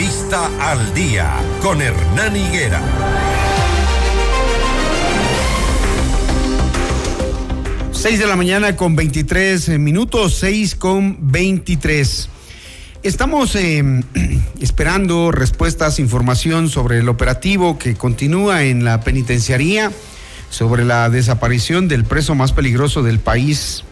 Entrevista al día con Hernán Higuera. Seis de la mañana con 23 minutos, seis con 23. Estamos eh, esperando respuestas, información sobre el operativo que continúa en la penitenciaría sobre la desaparición del preso más peligroso del país,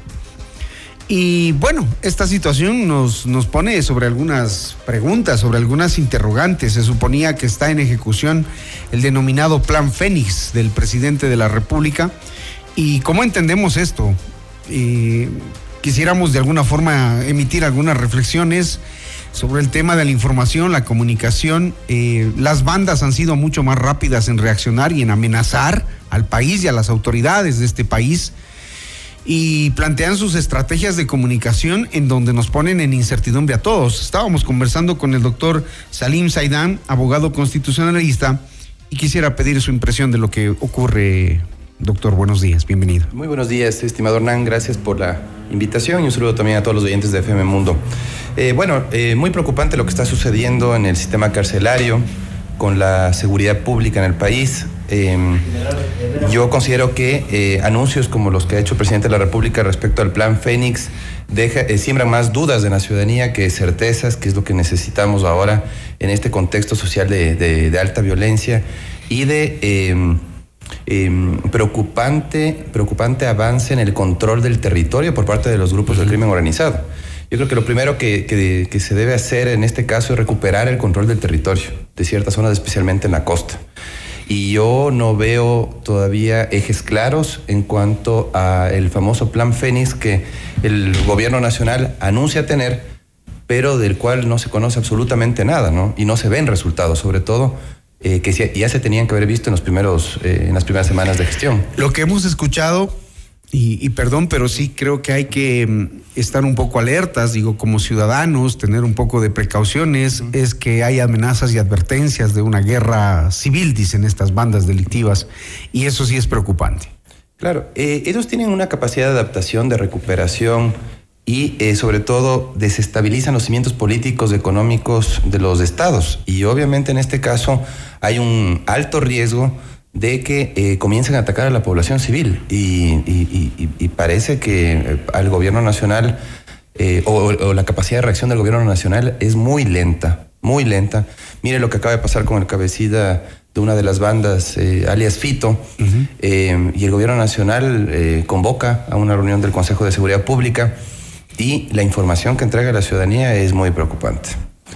y bueno, esta situación nos, nos pone sobre algunas preguntas, sobre algunas interrogantes. Se suponía que está en ejecución el denominado Plan Fénix del presidente de la República. ¿Y cómo entendemos esto? quisiéramos de alguna forma emitir algunas reflexiones sobre el tema de la información, la comunicación. Eh, las bandas han sido mucho más rápidas en reaccionar y en amenazar al país y a las autoridades de este país y plantean sus estrategias de comunicación en donde nos ponen en incertidumbre a todos. Estábamos conversando con el doctor Salim Saidán, abogado constitucionalista, y quisiera pedir su impresión de lo que ocurre. Doctor, buenos días, bienvenido. Muy buenos días, estimado Hernán, gracias por la invitación y un saludo también a todos los oyentes de FM Mundo. Eh, bueno, eh, muy preocupante lo que está sucediendo en el sistema carcelario con la seguridad pública en el país. Em, yo considero que eh, anuncios como los que ha hecho el presidente de la República respecto al plan Fénix deja, eh, siembran más dudas de la ciudadanía que certezas, que es lo que necesitamos ahora en este contexto social de, alta violencia y de em, em, preocupante, preocupante avance en el control del territorio por parte de los grupos del crimen organizado. Yo creo que lo primero que, que, se debe hacer en este caso es recuperar el control del territorio, de ciertas zonas, especialmente en la costa y yo no veo todavía ejes claros en cuanto a el famoso plan Fénix que el gobierno nacional anuncia tener, pero del cual no se conoce absolutamente nada, ¿no? Y no se ven resultados, sobre todo eh, que ya se tenían que haber visto en los primeros, eh, en las primeras semanas de gestión. Lo que hemos escuchado y, perdón, pero sí creo que hay que mm, estar un poco alertas, digo, como ciudadanos, tener un poco de precauciones, es que hay amenazas y advertencias de una guerra civil, dicen estas bandas delictivas, y eso sí es preocupante. Claro, eh, ellos tienen una capacidad de adaptación, de recuperación y eh, sobre todo desestabilizan los cimientos políticos, económicos de los estados. Y obviamente en este caso hay un alto riesgo de que eh, comiencen a atacar a la población civil y, parece que eh, al gobierno nacional eh, o, la capacidad de reacción del gobierno nacional es muy lenta, muy lenta. Mire lo que acaba de pasar con el cabecida de una de las bandas, alias Fito, y el gobierno nacional convoca a una reunión del Consejo de Seguridad Pública y la información que entrega a la ciudadanía es muy preocupante.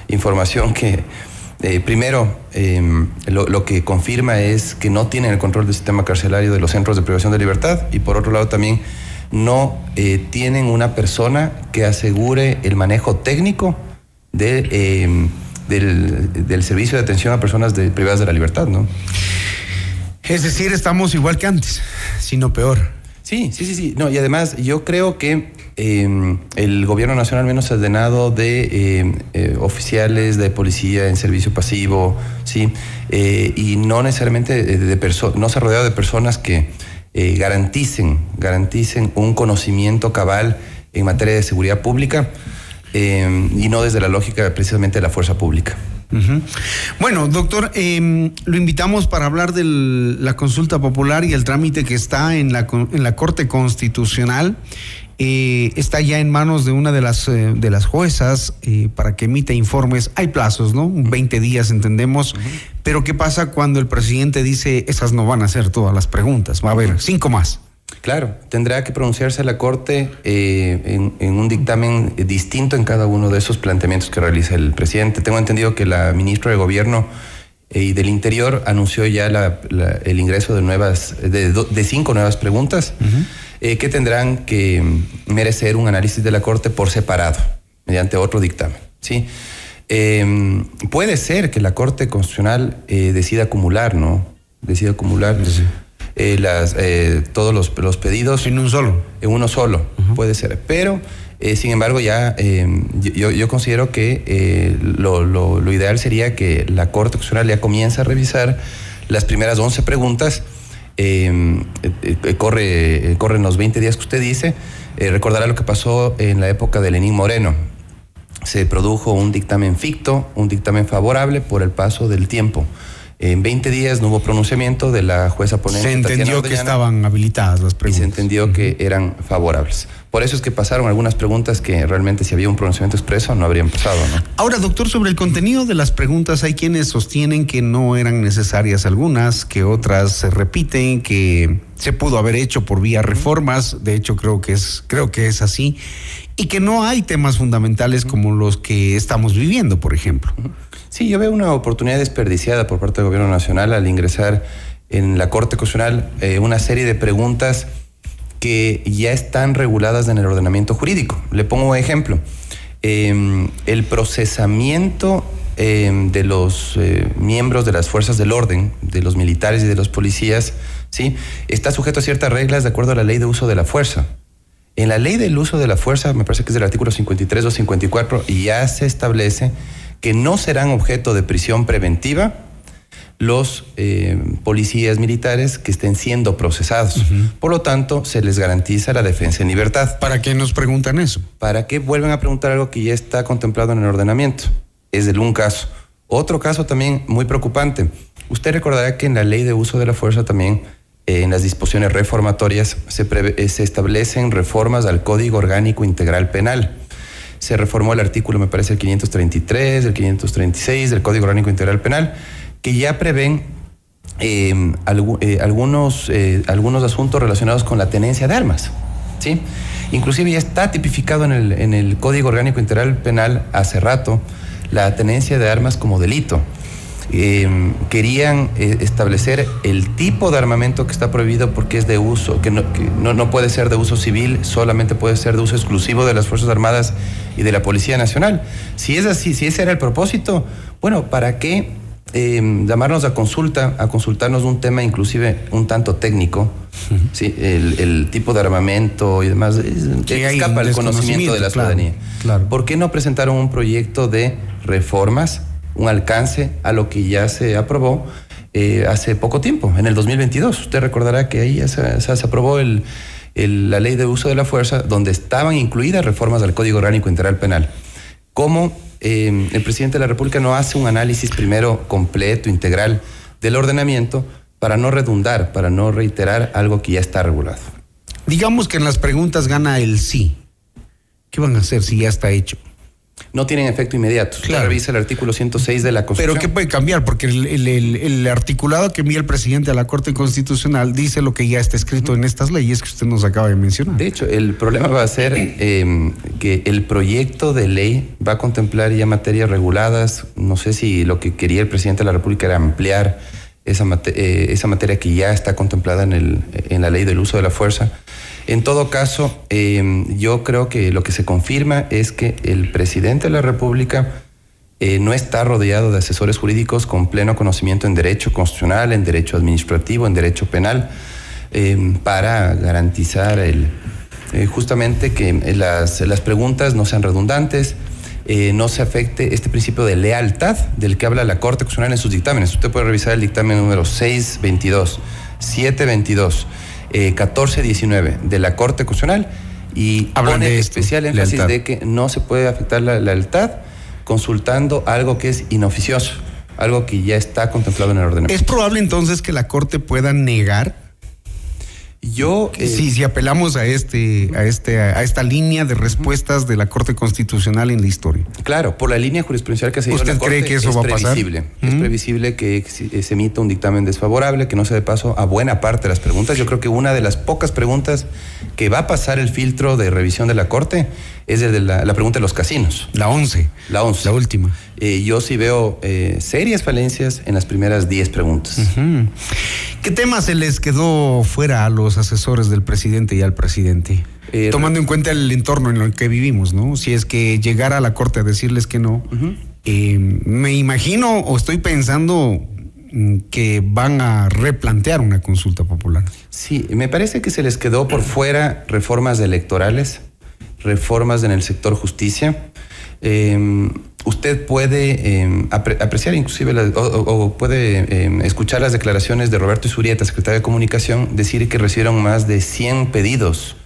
Información que eh, primero, em, lo, que confirma es que no tienen el control del sistema carcelario de los centros de privación de libertad y por otro lado también no eh, tienen una persona que asegure el manejo técnico em, del, servicio de atención a personas privadas de la libertad, ¿no? Es decir, estamos igual que antes, sino peor. Sí, sí, sí, sí. No, y además yo creo que Em, el gobierno nacional menos ordenado de em, eh, oficiales de policía en servicio pasivo, ¿sí? Eh, y no necesariamente de, no se ha rodeado de personas que eh, garanticen, garanticen un conocimiento cabal en materia de seguridad pública em, y no desde la lógica precisamente de la fuerza pública. Bueno, doctor, lo invitamos para hablar de la consulta popular y el trámite que está en la, en la Corte Constitucional. Eh, está ya en manos de una de las, eh, de las juezas eh, para que emita informes. Hay plazos, ¿no? 20 días, entendemos. Pero ¿qué pasa cuando el presidente dice esas no van a ser todas las preguntas? Va a haber cinco más. Claro, tendrá que pronunciarse la Corte en, un dictamen distinto en cada uno de esos planteamientos que realiza el presidente. Tengo entendido que la ministra de Gobierno y del Interior anunció ya el ingreso de nuevas, de, cinco nuevas preguntas. Eh, que tendrán que merecer un análisis de la Corte por separado, mediante otro dictamen. ¿sí? Em, puede ser que la Corte Constitucional eh, decida acumular, ¿no? Decida acumular eh, las, todos los, pedidos. En un solo. En uno solo, puede ser. Pero, sin embargo, ya em, yo, considero que lo, lo, ideal sería que la Corte Constitucional ya comience a revisar las primeras 11 preguntas Em, eh, eh, corre, eh, corren los 20 días que usted dice, recordará lo que pasó en la época de Lenín Moreno. se produjo un dictamen ficto, un dictamen favorable por el paso del tiempo. En 20 días no hubo pronunciamiento de la jueza ponente. Se entendió que estaban habilitadas las preguntas. Y se entendió que eran favorables. Por eso es que pasaron algunas preguntas que realmente si había un pronunciamiento expreso no habrían pasado. ¿no? Ahora, doctor, sobre el contenido de las preguntas, hay quienes sostienen que no eran necesarias algunas, que otras se repiten, que se pudo haber hecho por vía reformas. De hecho, creo que es, creo que es así. Y que no hay temas fundamentales como los que estamos viviendo, por ejemplo. Sí, yo veo una oportunidad desperdiciada por parte del Gobierno Nacional al ingresar en la Corte Constitucional eh, una serie de preguntas que ya están reguladas en el ordenamiento jurídico. Le pongo un ejemplo. Em, el procesamiento em, de los eh, miembros de las fuerzas del orden, de los militares y de los policías, ¿sí? está sujeto a ciertas reglas de acuerdo a la ley de uso de la fuerza. En la ley del uso de la fuerza, me parece que es del artículo 53 o 54, ya se establece que no serán objeto de prisión preventiva los eh, policías militares que estén siendo procesados. Por lo tanto, se les garantiza la defensa en libertad. ¿Para qué nos preguntan eso? ¿Para qué vuelven a preguntar algo que ya está contemplado en el ordenamiento? Es de un caso. Otro caso también muy preocupante. Usted recordará que en la ley de uso de la fuerza también, eh, en las disposiciones reformatorias, se, eh, se establecen reformas al Código Orgánico Integral Penal se reformó el artículo, me parece, el 533, el 536 del Código Orgánico Integral Penal, que ya prevén em, eh, algunos, eh, algunos asuntos relacionados con la tenencia de armas. ¿sí? Inclusive ya está tipificado en el, en el Código Orgánico Integral Penal hace rato la tenencia de armas como delito. Em, querían eh, establecer el tipo de armamento que está prohibido porque es de uso, que, no, no, puede ser de uso civil, solamente puede ser de uso exclusivo de las Fuerzas Armadas y de la Policía Nacional. Si es así, si ese era el propósito, bueno, ¿para qué em, llamarnos a consulta, a consultarnos un tema inclusive un tanto técnico, ¿sí? el, tipo de armamento y demás, que escapa el conocimiento de la ciudadanía. ¿Por qué no presentaron un proyecto de reformas? Un alcance a lo que ya se aprobó eh, hace poco tiempo, en el 2022. Usted recordará que ahí ya se, aprobó la ley de uso de la fuerza, donde estaban incluidas reformas al Código Orgánico Integral Penal. ¿Cómo eh, el presidente de la República no hace un análisis primero completo, integral del ordenamiento para no redundar, para no reiterar algo que ya está regulado? Digamos que en las preguntas gana el sí. ¿Qué van a hacer si ya está hecho? No tienen efecto inmediato. Claro. Revisa el artículo 106 de la Constitución. Pero ¿qué puede cambiar? Porque el, articulado que envía el presidente a la Corte Constitucional dice lo que ya está escrito en estas leyes que usted nos acaba de mencionar. De hecho, el problema va a ser em, que el proyecto de ley va a contemplar ya materias reguladas. No sé si lo que quería el presidente de la República era ampliar esa, eh, esa materia que ya está contemplada en, el, en la ley del uso de la fuerza en todo caso, em, yo creo que lo que se confirma es que el presidente de la República eh, no está rodeado de asesores jurídicos con pleno conocimiento en derecho constitucional, en derecho administrativo, en derecho penal, em, para garantizar el, eh, justamente que las, las, preguntas no sean redundantes, eh, no se afecte este principio de lealtad del que habla la Corte Constitucional en sus dictámenes. Usted puede revisar el dictamen número 622, 722. 1419 eh, de la Corte Constitucional y pone especial énfasis de que no se puede afectar la lealtad consultando algo que es inoficioso, algo que ya está contemplado en el ordenamiento. ¿Es probable entonces que la Corte pueda negar yo eh, sí, si apelamos a este, a este, a esta línea de respuestas de la Corte Constitucional en la historia. Claro, por la línea jurisprudencial que se dio ¿Usted cree que eso va a pasar? Es previsible que se emita un dictamen desfavorable, que no se dé paso a buena parte de las preguntas. Yo creo que una de las pocas preguntas que va a pasar el filtro de revisión de la Corte es de la, pregunta de los casinos. La 11. La 11. La última. Eh, yo sí veo eh, serias falencias en las primeras 10 preguntas. ¿Qué tema se les quedó fuera a los asesores del presidente y al presidente? Eh, Tomando en cuenta el entorno en el que vivimos, ¿no? Si es que llegara a la corte a decirles que no, me imagino o estoy pensando mm, que van a replantear una consulta popular. Sí, me parece que se les quedó por fuera reformas electorales reformas en el sector justicia. Em, usted puede em, apreciar inclusive o, puede em, escuchar las declaraciones de Roberto Isurieta, secretario de Comunicación, decir que recibieron más de 100 pedidos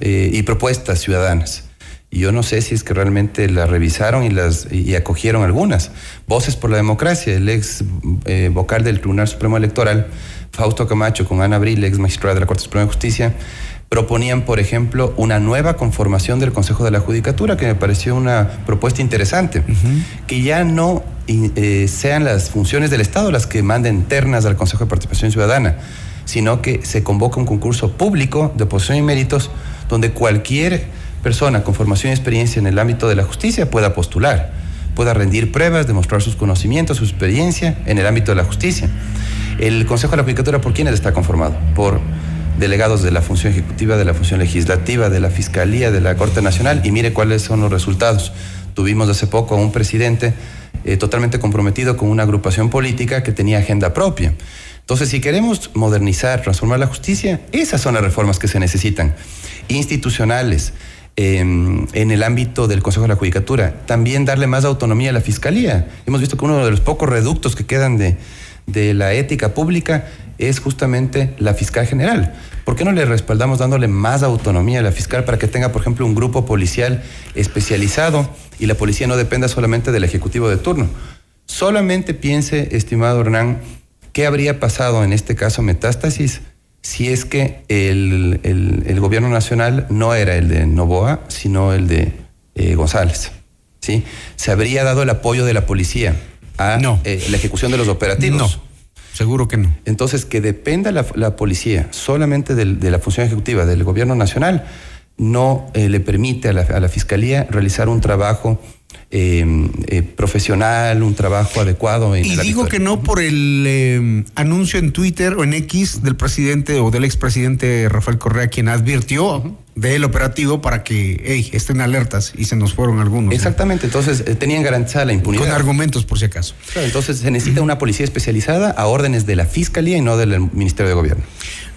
eh, y propuestas ciudadanas. Y yo no sé si es que realmente las revisaron y, las, y acogieron algunas. Voces por la Democracia, el ex eh, vocal del Tribunal Supremo Electoral, Fausto Camacho, con Ana Abril, ex magistrada de la Corte Suprema de Justicia, proponían, por ejemplo, una nueva conformación del Consejo de la Judicatura, que me pareció una propuesta interesante, que ya no eh, sean las funciones del Estado las que manden ternas al Consejo de Participación Ciudadana, sino que se convoca un concurso público de oposición y méritos donde cualquier persona con formación y experiencia en el ámbito de la justicia pueda postular, pueda rendir pruebas, demostrar sus conocimientos, su experiencia en el ámbito de la justicia. El Consejo de la Judicatura, ¿por quiénes está conformado? Por delegados de la función ejecutiva, de la función legislativa, de la Fiscalía, de la Corte Nacional, y mire cuáles son los resultados. Tuvimos hace poco a un presidente eh, totalmente comprometido con una agrupación política que tenía agenda propia. Entonces, si queremos modernizar, transformar la justicia, esas son las reformas que se necesitan, institucionales, en el ámbito del Consejo de la Judicatura. También darle más autonomía a la Fiscalía. Hemos visto que uno de los pocos reductos que quedan de, de la ética pública es justamente la fiscal general. ¿Por qué no le respaldamos dándole más autonomía a la fiscal para que tenga, por ejemplo, un grupo policial especializado y la policía no dependa solamente del ejecutivo de turno? Solamente piense, estimado Hernán, qué habría pasado en este caso Metástasis si es que el, gobierno nacional no era el de Novoa, sino el de eh, González. ¿sí? Se habría dado el apoyo de la policía a eh, la ejecución de los operativos. No, seguro que no. Entonces, que dependa la, policía solamente de la función ejecutiva del gobierno nacional, no eh, le permite a la, a la Fiscalía realizar un trabajo Em, eh, profesional, un trabajo adecuado. y digo que no por el em, anuncio en Twitter o en X del presidente o del expresidente Rafael Correa, quien advirtió del operativo para que estén alertas y se nos fueron algunos. Exactamente, entonces eh, tenían garantizada la impunidad. Con argumentos por si acaso. entonces se necesita una policía especializada a órdenes de la Fiscalía y no del Ministerio de Gobierno.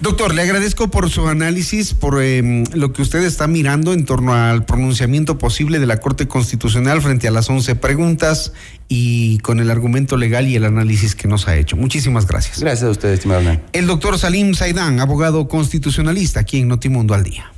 Doctor, le agradezco por su análisis, por em, lo que usted está mirando en torno al pronunciamiento posible de la Corte Constitucional frente a las 11 preguntas y con el argumento legal y el análisis que nos ha hecho. Muchísimas gracias. Gracias a usted, estimado El doctor Salim Saidán, abogado constitucionalista aquí en Notimundo al Día.